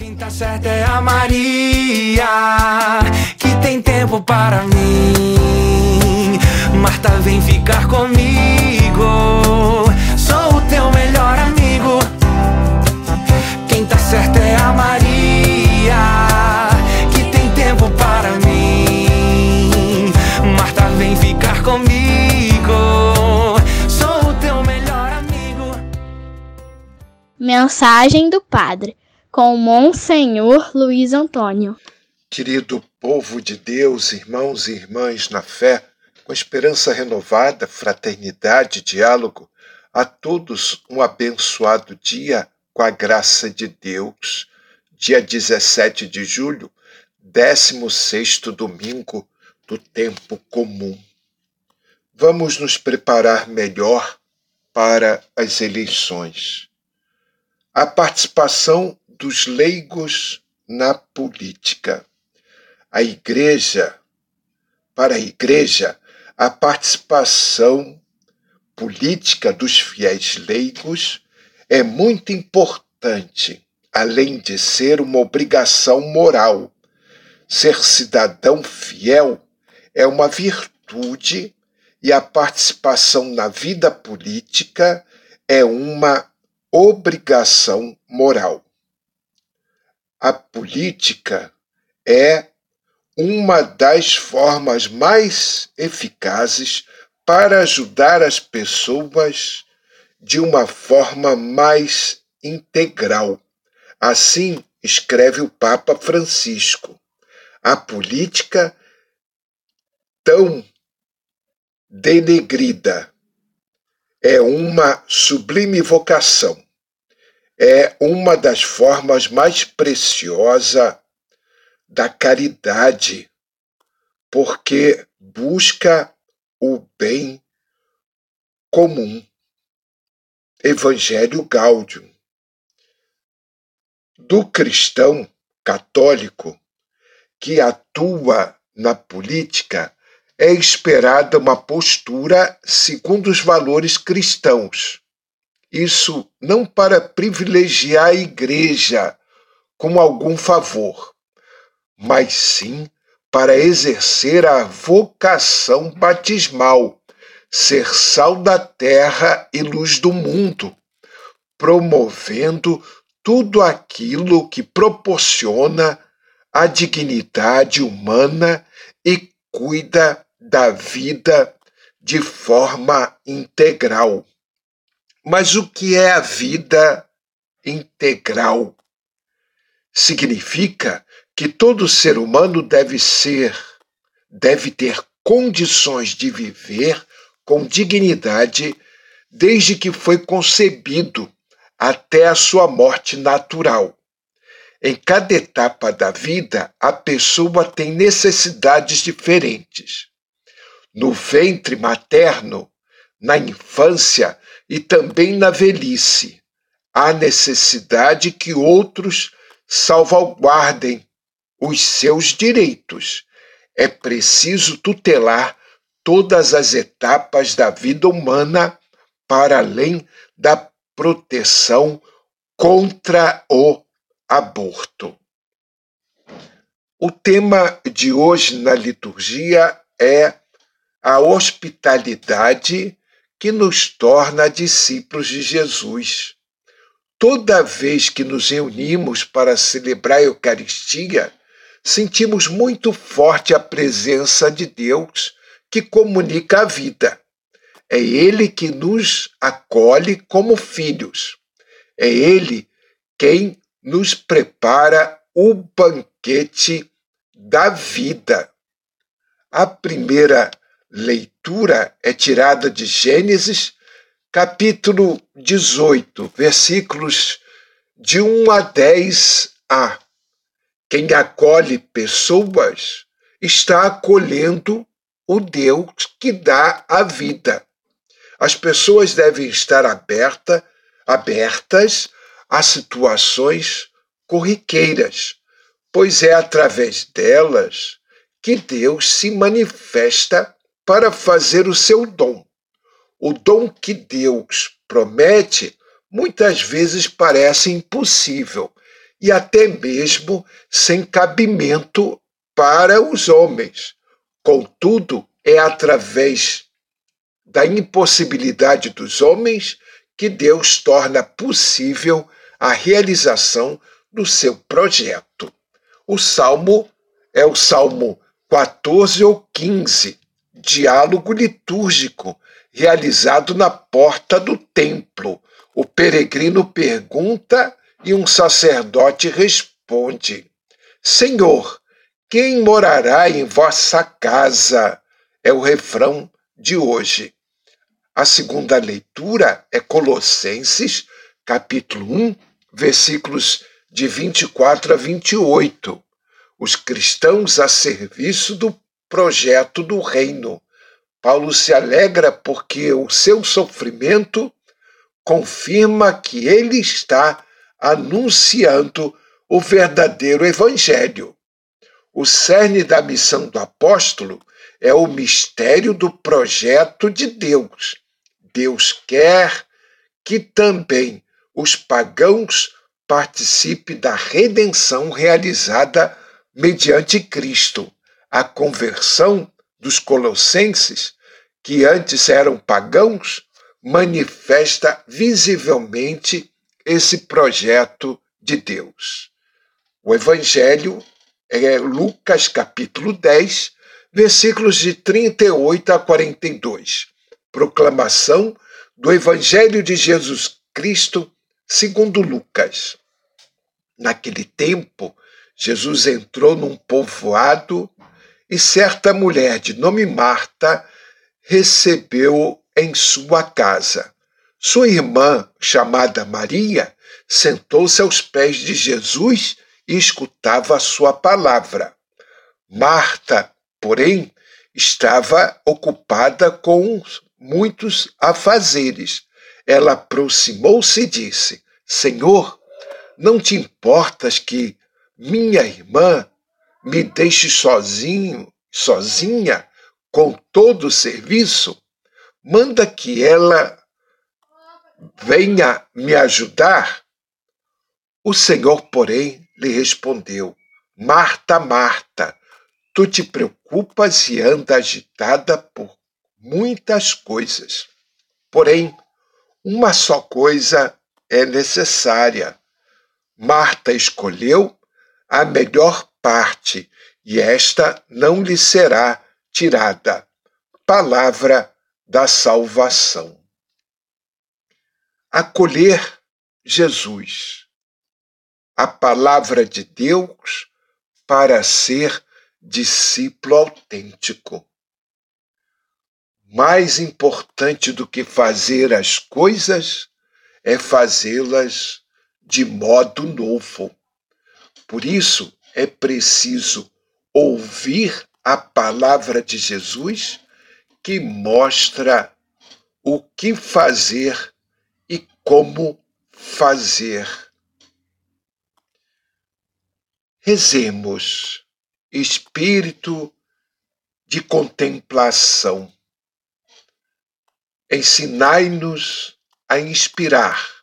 Quem tá certa é a Maria, que tem tempo para mim. Marta, vem ficar comigo. Sou o teu melhor amigo. Quem tá certa é a Maria, que tem tempo para mim. Marta, vem ficar comigo. Sou o teu melhor amigo. Mensagem do Padre com Monsenhor Luiz Antônio. Querido povo de Deus, irmãos e irmãs na fé, com esperança renovada, fraternidade, diálogo, a todos um abençoado dia com a graça de Deus. Dia 17 de julho, 16 domingo do tempo comum. Vamos nos preparar melhor para as eleições. A participação dos leigos na política. A igreja, para a igreja, a participação política dos fiéis leigos é muito importante, além de ser uma obrigação moral. Ser cidadão fiel é uma virtude e a participação na vida política é uma obrigação moral a política é uma das formas mais eficazes para ajudar as pessoas de uma forma mais integral. Assim escreve o Papa Francisco. A política tão denegrida é uma sublime vocação é uma das formas mais preciosas da caridade, porque busca o bem comum. Evangelho Gáudio. Do cristão católico que atua na política, é esperada uma postura segundo os valores cristãos isso não para privilegiar a igreja como algum favor, mas sim para exercer a vocação batismal, ser sal da terra e luz do mundo, promovendo tudo aquilo que proporciona a dignidade humana e cuida da vida de forma integral. Mas o que é a vida integral? Significa que todo ser humano deve ser, deve ter condições de viver com dignidade desde que foi concebido até a sua morte natural. Em cada etapa da vida, a pessoa tem necessidades diferentes. No ventre materno, na infância, e também na velhice. Há necessidade que outros salvaguardem os seus direitos. É preciso tutelar todas as etapas da vida humana para além da proteção contra o aborto. O tema de hoje na liturgia é a hospitalidade que nos torna discípulos de Jesus. Toda vez que nos reunimos para celebrar a Eucaristia, sentimos muito forte a presença de Deus que comunica a vida. É Ele que nos acolhe como filhos. É Ele quem nos prepara o banquete da vida. A primeira leitura é tirada de Gênesis, capítulo 18, versículos de 1 a 10a. Quem acolhe pessoas está acolhendo o Deus que dá a vida. As pessoas devem estar aberta, abertas a situações corriqueiras, pois é através delas que Deus se manifesta para fazer o seu dom. O dom que Deus promete muitas vezes parece impossível e até mesmo sem cabimento para os homens. Contudo, é através da impossibilidade dos homens que Deus torna possível a realização do seu projeto. O salmo é o salmo 14 ou 15, diálogo litúrgico realizado na porta do templo. O peregrino pergunta e um sacerdote responde: Senhor, quem morará em vossa casa? É o refrão de hoje. A segunda leitura é Colossenses, capítulo 1, versículos de 24 a 28. Os cristãos a serviço do projeto do reino. Paulo se alegra porque o seu sofrimento confirma que ele está anunciando o verdadeiro evangelho. O cerne da missão do apóstolo é o mistério do projeto de Deus. Deus quer que também os pagãos participem da redenção realizada mediante Cristo. A conversão dos colossenses, que antes eram pagãos, manifesta visivelmente esse projeto de Deus. O Evangelho é Lucas capítulo 10, versículos de 38 a 42. Proclamação do Evangelho de Jesus Cristo segundo Lucas. Naquele tempo, Jesus entrou num povoado e certa mulher de nome Marta recebeu em sua casa. Sua irmã, chamada Maria, sentou-se aos pés de Jesus e escutava a sua palavra. Marta, porém, estava ocupada com muitos afazeres. Ela aproximou-se e disse: Senhor, não te importas que minha irmã me deixe sozinho, sozinha, com todo o serviço, manda que ela venha me ajudar. O Senhor, porém, lhe respondeu: Marta, Marta, tu te preocupas e anda agitada por muitas coisas. Porém, uma só coisa é necessária. Marta escolheu a melhor parte, e esta não lhe será tirada. Palavra da salvação. Acolher Jesus, a palavra de Deus, para ser discípulo autêntico. Mais importante do que fazer as coisas é fazê-las de modo novo. Por isso, é preciso ouvir a palavra de Jesus que mostra o que fazer e como fazer. Rezemos, espírito de contemplação. Ensinai-nos a inspirar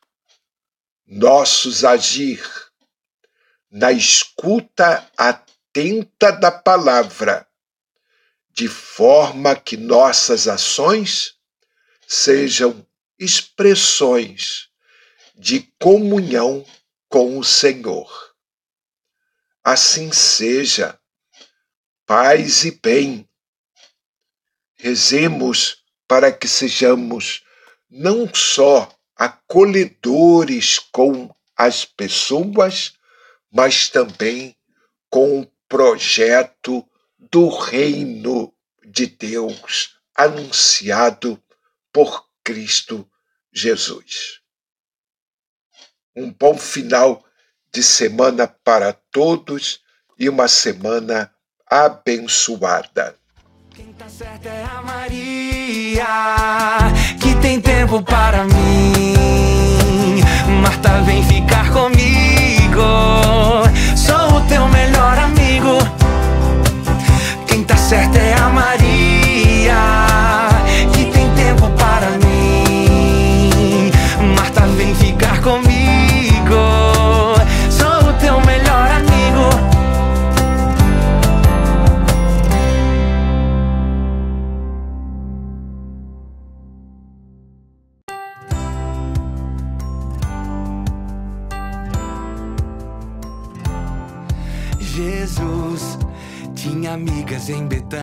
nossos agir na escuta atenta da palavra, de forma que nossas ações sejam expressões de comunhão com o Senhor. Assim seja, paz e bem. Rezemos para que sejamos não só acolhedores com as pessoas, mas também com o projeto do reino de Deus anunciado por Cristo Jesus. Um bom final de semana para todos e uma semana abençoada. Quem tá é a Maria, que tem tempo para mim. Marta, vem Jesus tinha amigas em Betânia.